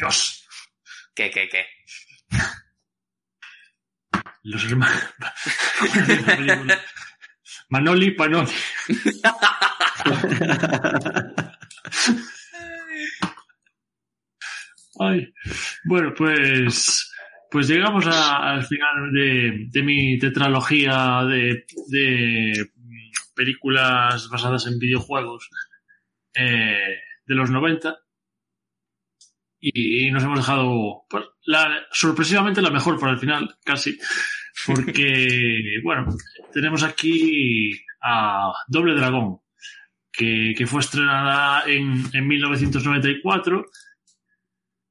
Dios. ¿Qué, qué, qué? Los hermanos. Manoli Panoli. Ay, bueno, pues, pues llegamos a- al final de, de mi tetralogía de, de películas basadas en videojuegos eh, de los 90 y, nos hemos dejado pues, la, sorpresivamente la mejor para el final, casi, porque, bueno, tenemos aquí a Doble Dragón, que, que fue estrenada en, en 1994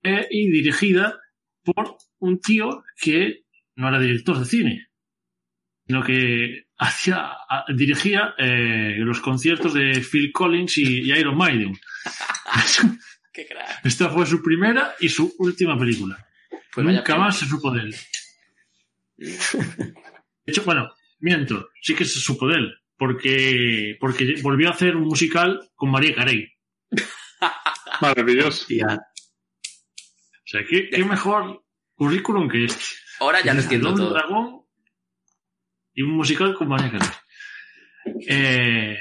eh, y dirigida por un tío que no era director de cine, sino que hacía, dirigía eh, los conciertos de Phil Collins y, y Iron Maiden. Qué crack. Esta fue su primera y su última película. Pues Nunca más se supo de él. De hecho, bueno, miento, sí que se supo de él, porque, porque volvió a hacer un musical con María Carey. Maravilloso. O sea, ¿qué, qué mejor currículum que este. Ahora ya lo entiendo todo. Dragón y un musical con María Carey. Eh,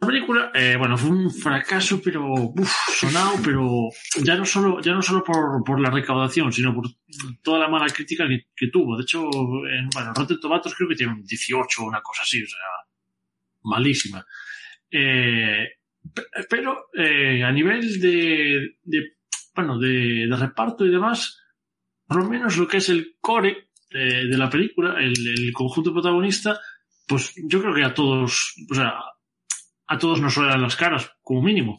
la película, eh, bueno, fue un fracaso, pero uf, sonado, pero ya no solo, ya no solo por, por la recaudación, sino por toda la mala crítica que, que tuvo. De hecho, en, bueno, Rotten Tomatoes creo que tiene un 18 o una cosa así, o sea, malísima. Eh, pe- pero eh, a nivel de, de bueno, de, de reparto y demás, por lo menos lo que es el core de, de la película, el, el conjunto protagonista, pues yo creo que a todos, o sea, a todos nos suenan las caras, como mínimo.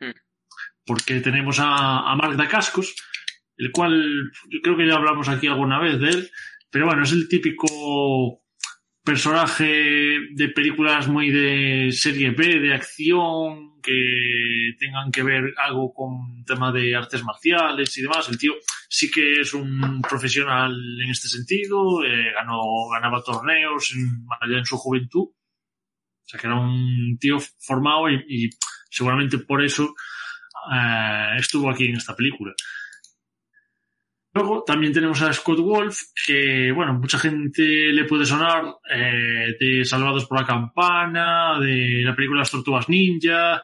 Mm. Porque tenemos a, a Mark Dacascos, el cual yo creo que ya hablamos aquí alguna vez de él, pero bueno, es el típico personaje de películas muy de serie B, de acción, que tengan que ver algo con tema de artes marciales y demás. El tío sí que es un profesional en este sentido, eh, ganó, ganaba torneos en, allá en su juventud. O sea que era un tío formado y, seguramente por eso eh, estuvo aquí en esta película. Luego también tenemos a Scott Wolf, que, bueno, mucha gente le puede sonar eh, de Salvados por la Campana, de la película Las Tortugas Ninja.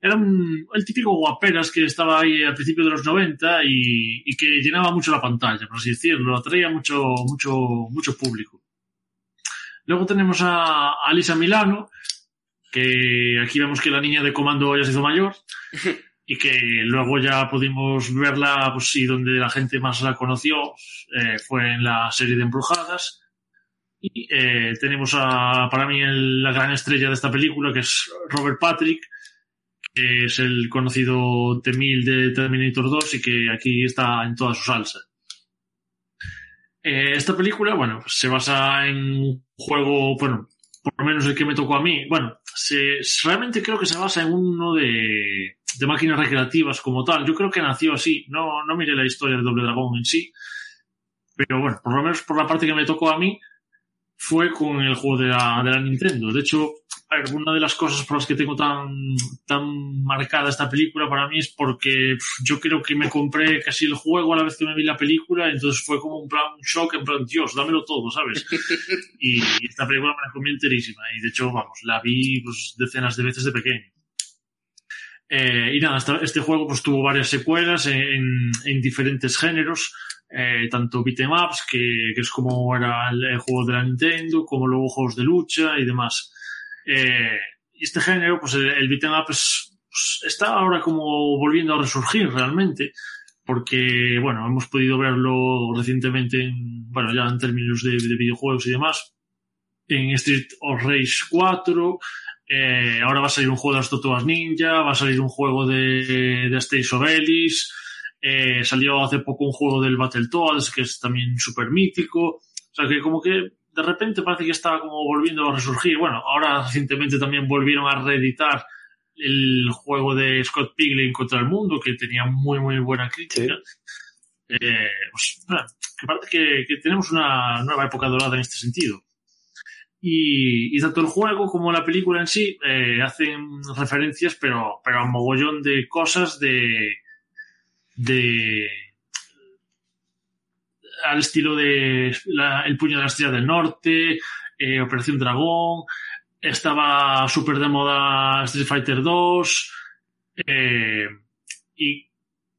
Era un, el típico guaperas que estaba ahí al principio de los 90 y, y que llenaba mucho la pantalla, por así decirlo, atraía mucho, mucho, mucho público. Luego tenemos a, a Lisa Milano, que aquí vemos que la niña de comando ya se hizo mayor y que luego ya pudimos verla, pues sí, donde la gente más la conoció eh, fue en la serie de Embrujadas. Y eh, tenemos a, para mí, el- la gran estrella de esta película, que es Robert Patrick, que es el conocido T-1000 de Terminator 2 y que aquí está en toda su salsa. Eh, esta película, bueno, pues se basa en un juego, bueno, por lo menos el que me tocó a mí. Bueno, se, realmente creo que se basa en uno de, de máquinas recreativas como tal. Yo creo que nació así. No, no miré la historia de Doble Dragón en sí. Pero bueno, por lo menos por la parte que me tocó a mí, fue con el juego de la, de la Nintendo. De hecho, a ver, una de las cosas por las que tengo tan, tan marcada esta película para mí es porque yo creo que me compré casi el juego a la vez que me vi la película, entonces fue como un plan un shock, en plan, Dios, dámelo todo, ¿sabes? Y esta película me la comí enterísima y de hecho, vamos, la vi pues, decenas de veces de pequeño. Eh, y nada, esta- este juego pues tuvo varias secuelas en, en diferentes géneros, eh, tanto beat'em ups, que, que es como era el, el juego de la Nintendo, como luego juegos de lucha y demás. Eh, este género, pues el, el beat'em up es- pues, está ahora como volviendo a resurgir realmente, porque, bueno, hemos podido verlo recientemente, en, bueno, ya en términos de, de videojuegos y demás, en Street of Rage 4, eh, ahora va a salir un juego de las Tortugas Ninja, va a salir un juego de, de Stage of Ellis, eh, salió hace poco un juego del Battletoads que es también súper mítico. O sea que como que de repente parece que está como volviendo a resurgir. Bueno, ahora recientemente también volvieron a reeditar el juego de Scott Pilgrim contra el mundo, que tenía muy, muy buena crítica. Eh, pues, que parece que, que tenemos una nueva época dorada en este sentido. Y, y tanto el juego como la película en sí eh, hacen referencias, pero, pero a un mogollón de cosas de, de al estilo de El puño de la estrella del norte, eh, Operación Dragón, estaba súper de moda Street Fighter 2, eh, y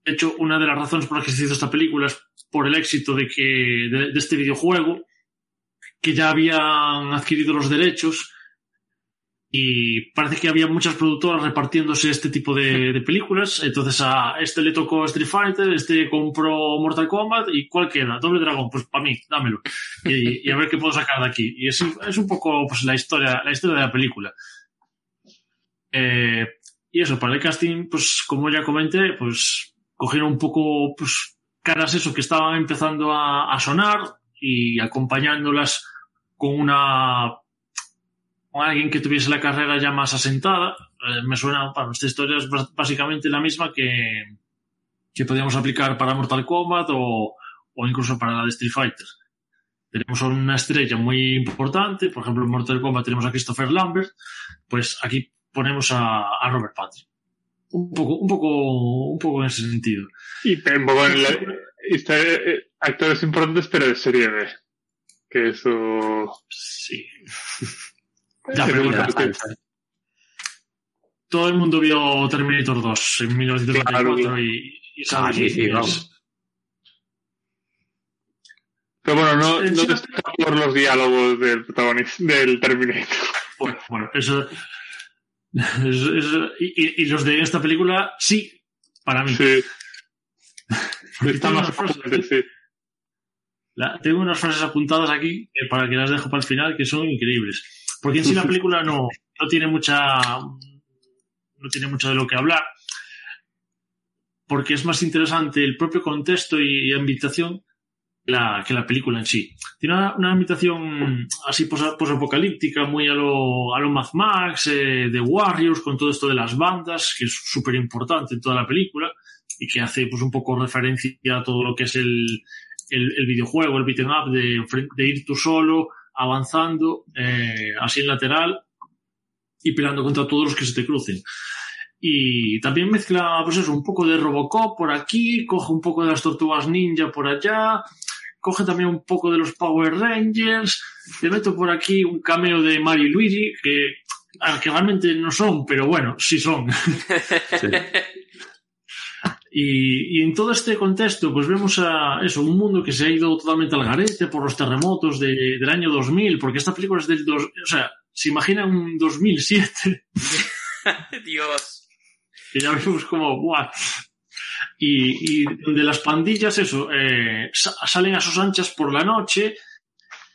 de hecho una de las razones por las que se hizo esta película es por el éxito de, que, de este videojuego, que ya habían adquirido los derechos y parece que había muchas productoras repartiéndose este tipo de, películas. Entonces a este le tocó Street Fighter, este compró Mortal Kombat y ¿cuál queda? Doble Dragón, pues para mí, dámelo. Y, a ver qué puedo sacar de aquí. Y es, un poco pues, la historia, la historia de la película. Eh, y eso, para el casting, pues como ya comenté, pues cogieron un poco pues, caras eso que estaban empezando a sonar y acompañándolas con una con alguien que tuviese la carrera ya más asentada. Eh, me suena, bueno, esta historia es básicamente la misma que, que podíamos aplicar para Mortal Kombat o, o incluso para la de Street Fighter. Tenemos una estrella muy importante, por ejemplo en Mortal Kombat tenemos a Christopher Lambert, pues aquí ponemos a, a Robert Patrick. Un poco, un poco, un poco en ese sentido. Y la, está, eh, actores importantes, pero de serie B. Que eso. Sí. Bueno, que- todo el mundo vio Terminator 2 en 1994 Claro. y, y sabe Ah, sí, sí, vamos. Pero bueno, no, Eh, no destaca por los diálogos del protagonista, del Terminator. Bueno, bueno, eso. eso- eso- y, los de esta película, sí, para mí. Sí, está más frases fuerte, sí. la- tengo unas frases apuntadas aquí eh, para que las dejo para el final que son increíbles. Porque en sí la película no, no tiene mucha. No tiene mucho de lo que hablar. Porque es más interesante el propio contexto y ambientación que la, que la película en sí. Tiene una, una ambientación así posa- posapocalíptica, muy a lo, a lo Mad Max, eh, de Warriors, con todo esto de las bandas, que es súper importante en toda la película y que hace pues un poco referencia a todo lo que es el, el, el videojuego, el beat'em up, de, de ir tú solo, avanzando, eh, así en lateral y peleando contra todos los que se te crucen. Y también mezcla, pues eso, un poco de Robocop por aquí, coge un poco de las tortugas ninja por allá, coge también un poco de los Power Rangers, te meto por aquí un cameo de Mario y Luigi, que, que realmente no son, pero bueno, sí son. Y, y en todo este contexto, pues vemos a eso, un mundo que se ha ido totalmente al garete por los terremotos de- del año 2000, porque esta película es del dos, o sea, se imagina un 2007, Dios. que ya vemos como, ¡buah! Y, y de las pandillas, eso, eh, sa- salen a sus anchas por la noche,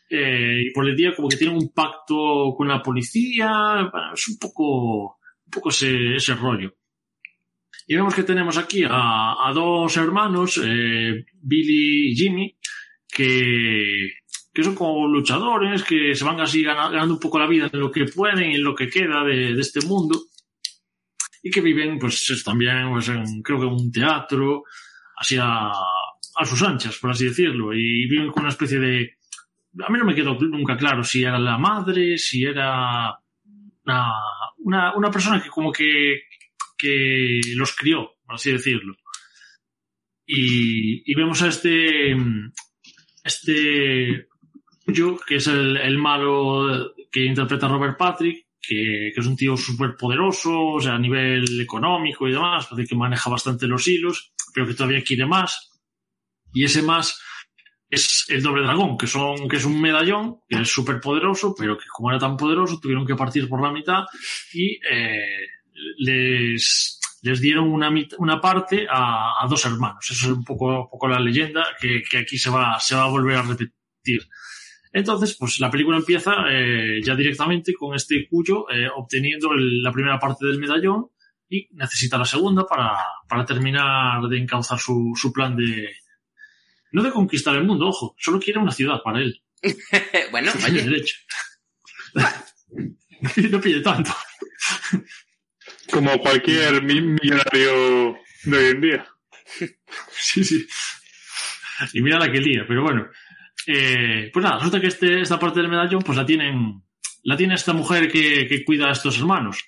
eh, y por el día como que tienen un pacto con la policía, bueno, es un poco, un poco ese, ese rollo. Y vemos que tenemos aquí a, a dos hermanos, eh, Billy y Jimmy, que, que son como luchadores, que se van así gana- ganando un poco la vida en lo que pueden y en lo que queda de, de este mundo. Y que viven, pues, es también, pues, creo que en un teatro, así a, a sus anchas, por así decirlo. Y viven con una especie de... A mí no me quedó nunca claro si era la madre, si era una, una, una persona que como que que los crió, por así decirlo. Y, y vemos a este, este yo, que es el, el malo que interpreta Robert Patrick, que, que es un tío súper poderoso, o sea, a nivel económico y demás, parece que maneja bastante los hilos, pero que todavía quiere más. Y ese más es el doble dragón, que son, que es un medallón, que es súper poderoso, pero que como era tan poderoso, tuvieron que partir por la mitad y eh, les, les dieron una, una parte a, a dos hermanos. Eso es un poco, poco la leyenda que, que aquí se va, se va a volver a repetir. Entonces, pues la película empieza eh, ya directamente con este Cuyo eh, obteniendo el- la primera parte del medallón y necesita la segunda para, para terminar de encauzar su, su plan de... No de conquistar el mundo, ojo, solo quiere una ciudad para él. bueno, oye, derecho. no pide tanto. Como cualquier mi- millonario de hoy en día. Sí, sí. Y mira la que lía, pero bueno. Eh, pues nada, resulta que este, esta parte del medallón, pues la tienen, la tiene esta mujer que, que cuida a estos hermanos.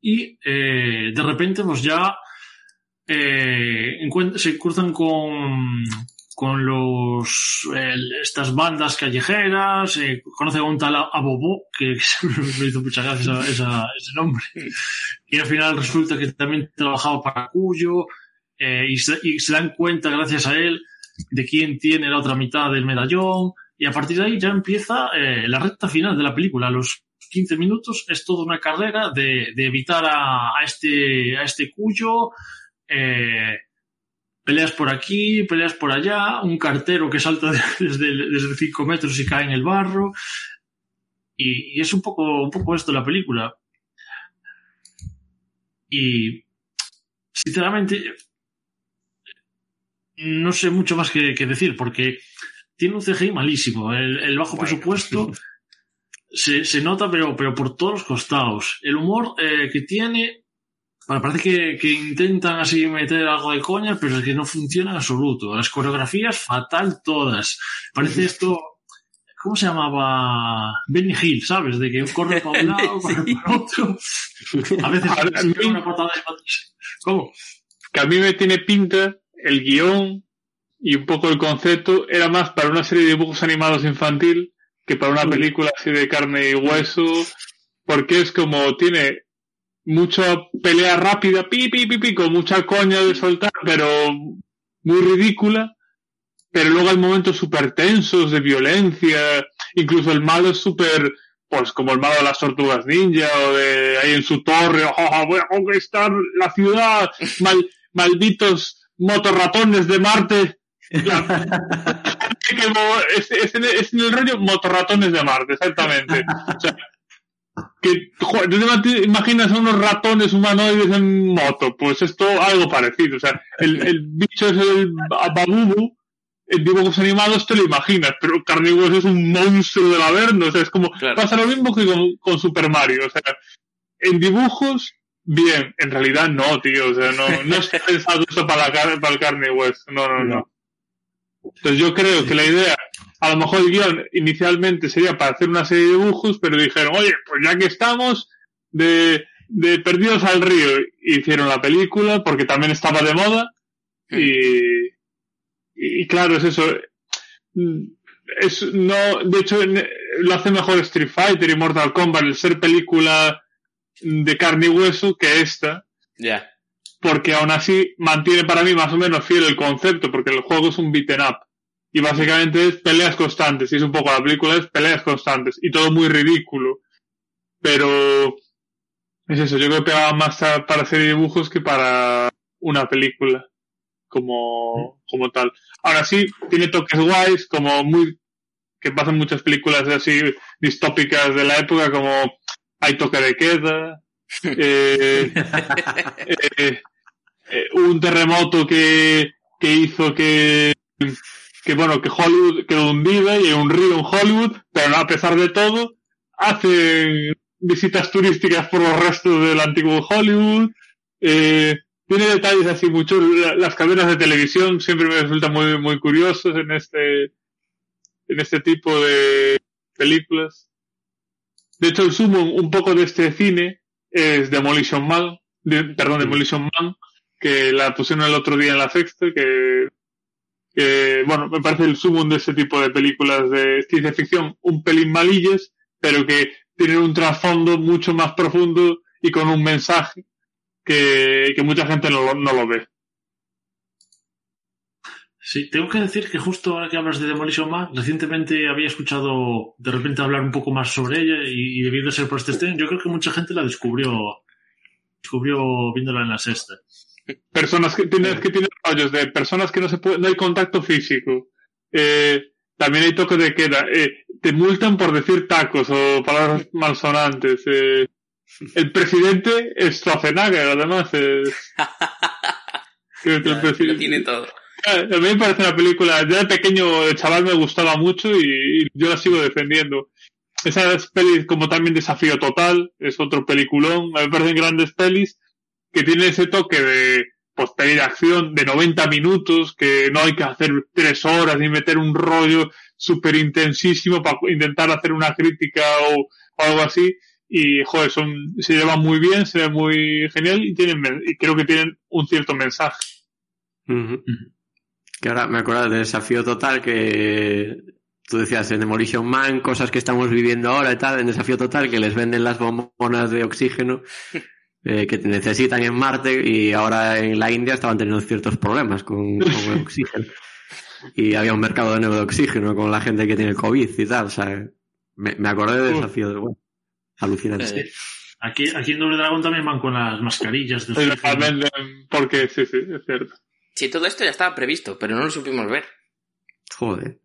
Y eh, de repente, pues ya eh, se cruzan con, con los el- estas bandas callejeras, eh, conocen a un tal Abobo, que me hizo muchas gracias esa- esa- ese nombre, y al final resulta que también trabajaba para Cuyo, eh, y, se, y se dan cuenta gracias a él de quién tiene la otra mitad del medallón, y a partir de ahí ya empieza eh, la recta final de la película, los 15 minutos es toda una carrera de, de evitar a, a este a este Cuyo, eh, peleas por aquí, peleas por allá, un cartero que salta de- desde, desde 5 metros y cae en el barro. Y, y es un poco, un poco esto la película. Y sinceramente no sé mucho más que, que decir porque tiene un CGI malísimo. El, el bajo Bueno. presupuesto se, se nota, pero, pero por todos los costados. El humor eh, que tiene Parece que, que intentan así meter algo de coña, pero es que no funciona en absoluto. Las coreografías fatal todas. Parece esto, ¿cómo se llamaba? Benny Hill, ¿sabes? De que corre para un lado, corre Sí. para otro. A veces A- se pega una patada de patas. ¿Cómo? que a mí me tiene pinta el guion y un poco el concepto era más para una serie de dibujos animados infantil que para una película así de carne y hueso, porque es como tiene mucha pelea rápida, pi, pi, pi, pi, con mucha coña de soltar, pero muy ridícula, pero luego hay momentos súper tensos de violencia, incluso el malo es súper, pues como el malo de las tortugas ninja o de ahí en su torre, "Oh, oh, voy a conquistar la ciudad, mal- malditos motorratones de Marte. La- es, en, es en el rollo motorratones de Marte, exactamente. O sea, que, joder, ¿tú te imaginas a unos ratones humanoides en moto? Pues esto algo parecido. O sea, el, el bicho es el babubu, en dibujos animados te lo imaginas, pero Carnivores es un monstruo del averno. O sea, es como, Claro. pasa lo mismo que con, con Super Mario. O sea, en dibujos, bien, en realidad no, tío. O sea, no, no está pensado eso para, la, para el carne y hueso. No, no, no. Entonces yo creo que la idea, a lo mejor el guion inicialmente sería para hacer una serie de dibujos, pero dijeron, oye, pues ya que estamos, de, de Perdidos al Río, hicieron la película, porque también estaba de moda, y, y claro, es eso. Es, no, de hecho, lo hace mejor Street Fighter y Mortal Kombat el ser película de carne y hueso que esta, Ya. porque aún así mantiene para mí más o menos fiel el concepto, porque el juego es un beaten up. Y básicamente es peleas constantes, y es un poco la película, es peleas constantes, y todo muy ridículo. Pero es eso, yo creo que pegaba más a- para hacer dibujos que para una película como, como tal. Ahora sí, tiene toques guays, como muy, que pasan muchas películas así distópicas de la época, como hay toque de queda, eh, eh, eh, un terremoto que, que hizo que, que bueno, que Hollywood quedó hundida y hay un río en Hollywood, pero a pesar de todo, hacen visitas turísticas por los restos del antiguo Hollywood, eh, tiene detalles así muchos, La- las cadenas de televisión siempre me resultan muy, muy curiosos en este, en este tipo de películas. De hecho, el sumo un poco de este cine es Demolition Man, de- perdón, Demolition Man, que la pusieron el otro día en la sexta, que, que, bueno, me parece el sumo de este tipo de películas de ciencia ficción un pelín malillas, pero que tienen un trasfondo mucho más profundo y con un mensaje que, que mucha gente no, lo- no lo ve. Sí, tengo que decir que justo ahora que hablas de Demolition Man, recientemente había escuchado de repente hablar un poco más sobre ella y, y debido de ser por este stream, yo creo que mucha gente la descubrió descubrió viéndola en la sexta. personas que tienen, que tienen rollos de personas que no se puede, no hay contacto físico. Eh, también hay toque de queda. Eh, te multan por decir tacos o palabras malsonantes. Eh, el presidente es Schwarzenegger, además. Es, que el Ya, presidente- Lo tiene todo. Ah, A mí me parece una película, ya de pequeño, de chaval me gustaba mucho y, y yo la sigo defendiendo. Esas pelis como también Desafío Total, es otro peliculón, me parecen grandes pelis que tienen ese toque de de acción de 90 minutos, que no hay que hacer tres horas ni meter un rollo súper intensísimo para intentar hacer una crítica o, o algo así. Y, joder, son, se llevan muy bien, se ve muy genial y tienen, y creo que tienen un cierto mensaje. Que ahora me acuerdo del desafío total que tú decías en Demolition Man, cosas que estamos viviendo ahora y tal, en desafío total que les venden las bombonas de oxígeno eh, que necesitan en Marte y ahora en la India estaban teniendo ciertos problemas con, con el oxígeno. Y había un mercado de nuevo de oxígeno con la gente que tiene COVID y tal. O sea, me, me acordé del desafío de bueno, alucinante. Eh, Aquí, aquí en Doble Dragón también van con las mascarillas de porque sí, sí, es cierto. Sí, todo esto ya estaba previsto, pero no lo supimos ver. Joder.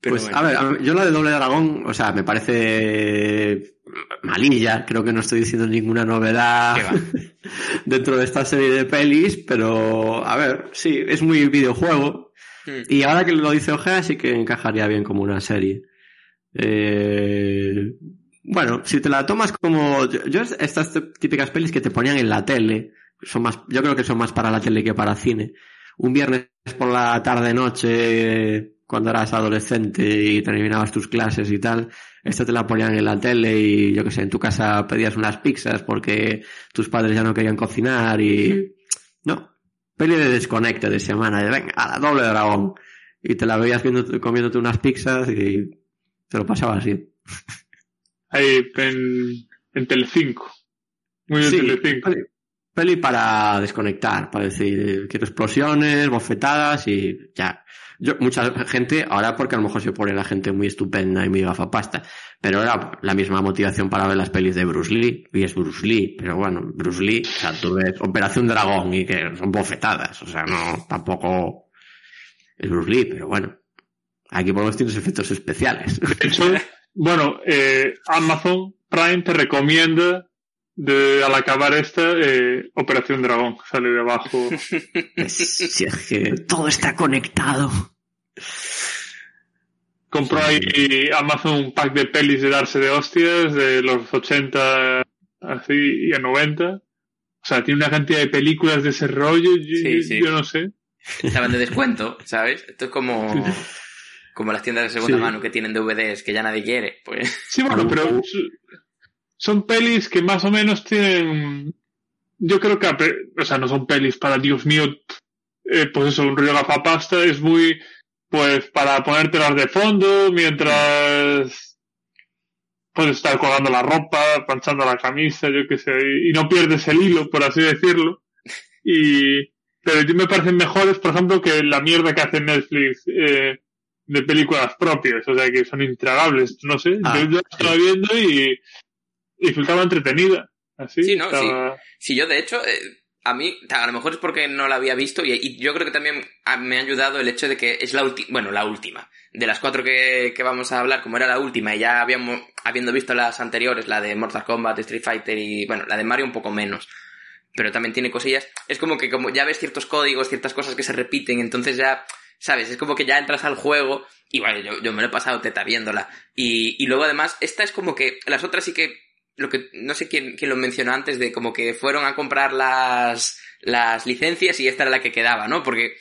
Pero pues bueno. a ver, a ver, yo la de Doble Dragón, o sea, me parece malilla, creo que no estoy diciendo ninguna novedad dentro de esta serie de pelis, pero a ver, sí, es muy videojuego Mm. y ahora que lo dice Ojea sí que encajaría bien como una serie. Eh, bueno, si te la tomas como yo, yo estas típicas pelis que te ponían en la tele, son más, yo creo que son más para la tele que para cine. Un viernes por la tarde noche, cuando eras adolescente y terminabas tus clases y tal, esta te la ponían en la tele y yo que sé, en tu casa pedías unas pizzas porque tus padres ya no querían cocinar y no, peli de desconecte de semana, de venga, a la doble dragón. Y te la veías viendo, comiéndote unas pizzas y te lo pasabas así. Ahí en, en Telecinco. Muy bien Sí, Telecinco. Peli, para desconectar, para decir, quiero explosiones, bofetadas y ya. Yo, mucha gente, ahora porque a lo mejor se pone la gente muy estupenda y muy gafapasta, pero era la misma motivación para ver las pelis de Bruce Lee, y es Bruce Lee, pero bueno, Bruce Lee, o sea, tú ves Operación Dragón y que son bofetadas, o sea, no, tampoco es Bruce Lee, pero bueno, aquí por lo menos tienes efectos especiales. Bueno, eh, Amazon Prime te recomienda de, al acabar esta eh, Operación Dragón. Sale de abajo. Si es que todo está conectado. Compró ahí Amazon un pack de pelis de darse de hostias de los 80 así y a 90. O sea, tiene una cantidad de películas de ese rollo. Yo, Sí, sí. yo no sé. Estaban de descuento, ¿sabes? Esto es como, como las tiendas de segunda Sí. mano que tienen DVDs que ya nadie quiere. Pues Sí, bueno, pero son pelis que más o menos tienen. Yo creo que, o sea, no son pelis para Dios mío, eh, pues eso, un rollo gafapasta, es muy, pues, para ponértelas de fondo mientras puedes estar colgando la ropa, planchando la camisa, yo qué sé, y, y no pierdes el hilo, por así decirlo. Y, pero yo me parecen mejores, por ejemplo, que la mierda que hace Netflix, eh, de películas propias, o sea, que son intragables, no sé, Ah, yo, la estaba viendo y resultaba entretenida. Así, Sí, no, estaba- Sí, yo de hecho, eh, a mí, a lo mejor es porque no la había visto y, y yo creo que también a- me ha ayudado el hecho de que es la última, bueno, la última. De las cuatro que, que vamos a hablar, como era la última y ya habíamos, habiendo visto las anteriores, la de Mortal Kombat, Street Fighter y, bueno, la de Mario un poco menos. Pero también tiene cosillas. Es como que como ya ves ciertos códigos, ciertas cosas que se repiten, entonces ya, ¿sabes? Es como que ya entras al juego y bueno, yo, yo me lo he pasado teta viéndola. Y, y luego además, esta es como que las otras sí que lo que no sé quién, quién lo mencionó antes de como que fueron a comprar las las licencias y esta era la que quedaba, ¿no? Porque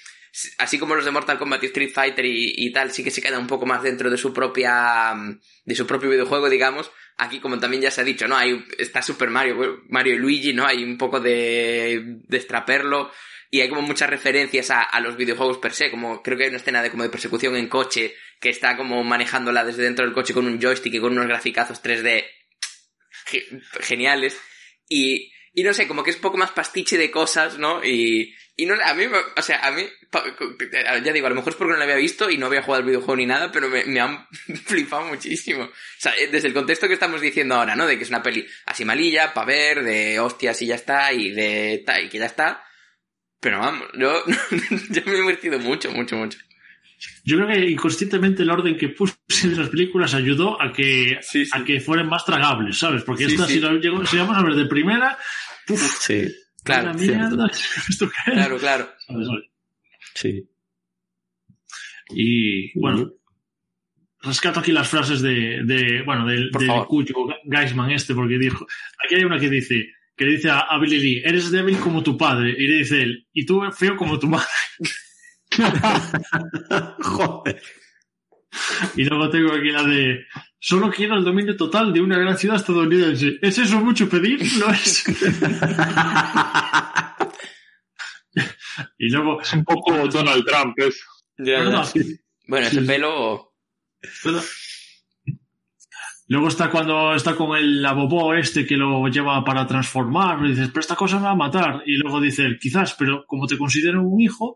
así como los de Mortal Kombat y Street Fighter y, y tal, sí que se queda un poco más dentro de su propia mm, de su propio videojuego, digamos. Aquí como también ya se ha dicho, ¿no? Hay está Super Mario, Mario y Luigi, ¿no? Hay un poco de de extraperlo y hay como muchas referencias a, a los videojuegos per se, como creo que hay una escena de como de persecución en coche que está como manejándola desde dentro del coche con un joystick y con unos graficazos 3D ge- geniales y, y no sé, como que es poco más pastiche de cosas, ¿no? Y, y no a mí, o sea, a mí, ya digo, a lo mejor es porque no lo había visto y no había jugado al videojuego ni nada, pero me, han flipado muchísimo. O sea, eh, desde el contexto que estamos diciendo ahora, ¿no? De que es una peli así malilla, pa' ver, de hostias y ya está, y de ta, y que ya está. Pero vamos, yo, yo me he divertido mucho, mucho, mucho. Yo creo que inconscientemente el orden que puse de las películas ayudó a que, Sí, sí. a que fueran más tragables, ¿sabes? Porque Sí, esta, sí. si la llegó- si vamos a ver de primera, ¡puf! Sí, Claro, la mierda, ¿esto qué es? Claro, claro. ¿Sabes? sí. Y bueno, rescato aquí las frases de, de bueno, del, del favor. cuyo Geisman este, porque dijo, aquí hay una que dice, que le dice a, a Billy Lee, eres débil como tu padre, y le dice él, y tú feo como tu madre. Joder. Y luego tengo aquí la de, solo quiero el dominio total de una gran ciudad estadounidense. ¿Es eso mucho pedir? No es. Y luego, Es un poco Donald Trump, eso. Ya, Bueno, ya. sí. Bueno, ese Sí, pelo. Luego está cuando está con el abobó este que lo lleva para transformar, y dices, pero esta cosa me va a matar. Y luego dice, quizás, pero como te considero un hijo,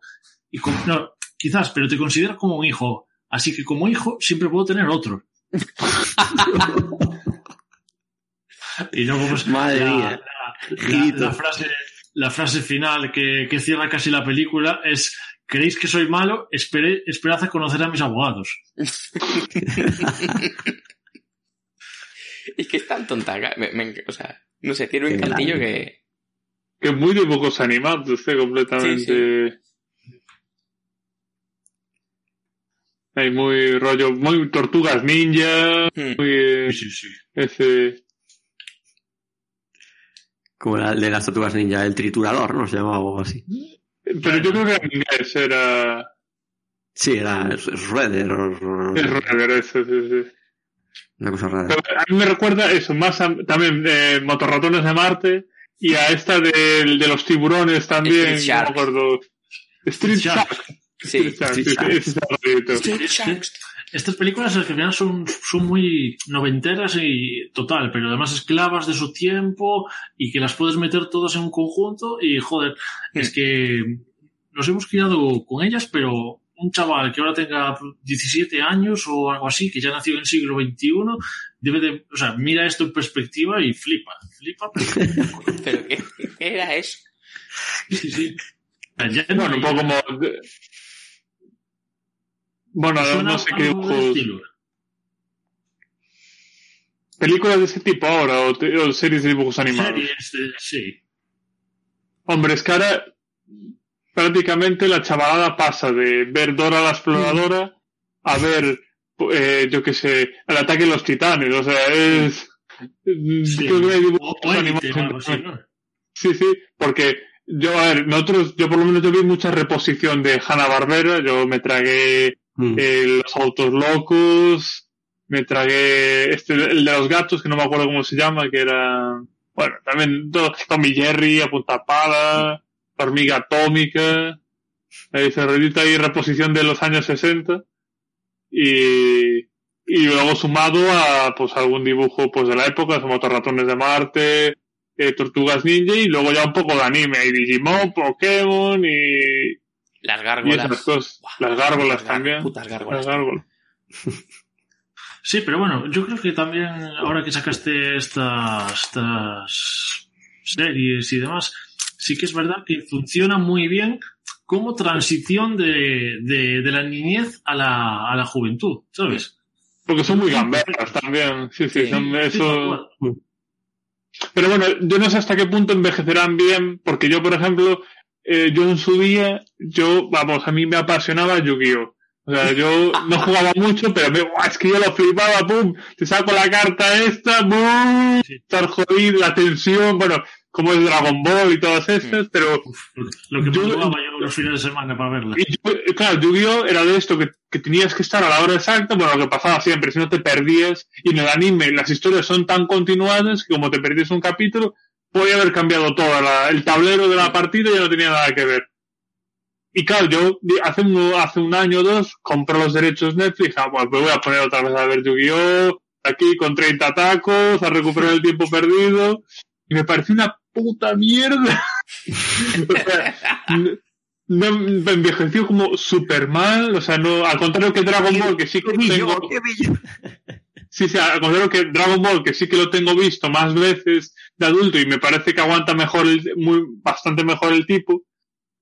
y como- no, quizás, pero te considero como un hijo. Así que como hijo siempre puedo tener otro. y luego, pues, Madre la, mía. la- la- Grito. la frase, la frase final que, que cierra casi la película es, ¿creéis que soy malo? Esperé, esperad a conocer a mis abogados. Es que es tan tonta. me- me- o sea, no sé, tiene un encantillo que. Que es muy dibujos animados, usted completamente. Hay muy rollo, muy tortugas ninja, Hmm. muy Sí, sí. ese. Como el de las tortugas ninja, el triturador, ¿no? Se llamaba o algo así. Pero yo creo que en inglés era. Sí, era Shredder o... Es Redder, ese, sí, sí. Una cosa rara. Pero a mí me recuerda eso, más a- también eh, Motorratones de Marte y a esta de, los tiburones también. Street Shark. No me acuerdo. Street Shark. Shark. Sí. Estas películas al final son, son muy noventeras y total, pero además esclavas de su tiempo y que las puedes meter todas en un conjunto y joder, es que nos hemos criado con ellas, pero un chaval que ahora tenga 17 años o algo así, que ya nació en el siglo XXI, debe de, o sea, mira esto en perspectiva y flipa, flipa. pero- ¿Pero qué, qué era eso? sí, sí. Ya no Bueno, un poco como. Bueno, no sé qué estilo. ¿Películas de ese tipo ahora o, te- o series de dibujos animados? Series, de- sí. Hombre, es que ahora prácticamente la chavalada pasa de ver Dora la exploradora a ver, eh, yo qué sé, el ataque de los titanes. O sea, es. Sí. creo que hay dibujos O- animados. Sí, sí, porque yo, a ver, nosotros, yo por lo menos yo vi mucha reposición de Hanna Barbera, yo me tragué Mm. eh, los autos locos, me tragué este, el de los gatos, que no me acuerdo cómo se llama, que era, bueno, también Tommy Jerry, a punta pala, la hormiga atómica, ahí se redita ahí reposición de los años 60, y, y luego sumado a, pues, algún dibujo, pues, de la época, como Ratones de Marte, eh, Tortugas Ninja, y luego ya un poco de anime, y Digimon, Pokémon, y, Las gárgolas. cosas. Las gárgolas también. Putas Las gárgolas. Sí, pero bueno, yo creo que también ahora que sacaste estas, estas series y demás, sí que es verdad que funciona muy bien como transición de, de, de la niñez a la, a la juventud, ¿sabes? Porque son muy gamberras también. Sí, sí, Sí. son Sí, eso. Pero bueno, yo no sé hasta qué punto envejecerán bien, porque yo, por ejemplo, eh, yo en su día, yo, vamos, a mí me apasionaba Yu-Gi-Oh! O sea, yo no jugaba mucho, pero me, ¡guau! es que yo lo flipaba, pum, te saco la carta esta, boom, Sí. estar jodido, la tensión, bueno, como es Dragon Ball y todas estas, pero Uf, lo que Yo- madrugaba yo los fines de semana para verla. Y yo- eh, claro, Yu-Gi-Oh! era de esto que, que tenías que estar a la hora exacta, bueno, lo que pasaba siempre, si no te perdías, y en el anime las historias son tan continuadas que como te perdías un capítulo, podía haber cambiado todo, la- el tablero de la partida ya no tenía nada que ver. Y claro, yo hace un, hace un año o dos compré los derechos Netflix, ah, pues me voy a poner otra vez a ver Yu-Gi-Oh! aquí con 30 tacos, a recuperar el tiempo perdido, y me pareció una puta mierda. o sea, no, me envejeció como súper mal, o sea, no, al contrario que Dragon Ball, que sí que ¿Qué lo tengo, sí, sí, al contrario que Dragon Ball, que sí que lo tengo visto más veces de adulto y me parece que aguanta mejor, el, muy, bastante mejor el tipo,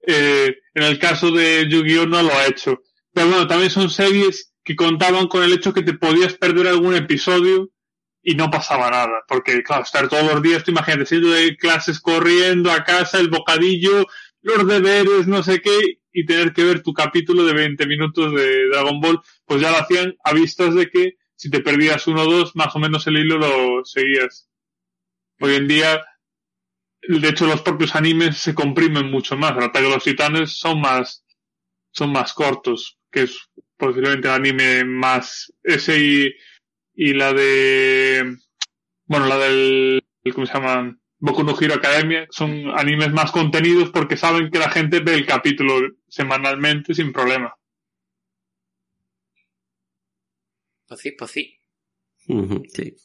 eh, en el caso de Yu-Gi-Oh! no lo ha hecho. Pero bueno, también son series que contaban con el hecho que te podías perder algún episodio y no pasaba nada, porque claro, estar todos los días, tú imagínate, siendo de clases corriendo a casa, el bocadillo, los deberes, no sé qué, y tener que ver tu capítulo de 20 minutos de Dragon Ball, pues ya lo hacían a vistas de que si te perdías uno o dos, más o menos el hilo lo seguías. Hoy en día, de hecho, los propios animes se comprimen mucho más. El ataque de los titanes son más, son más cortos, que es posiblemente el anime más, ese y, y la de, bueno, la del, ¿cómo se llama? Boku no Hero Academia son animes más contenidos porque saben que la gente ve el capítulo semanalmente sin problema. Pues sí, pues sí. Sí.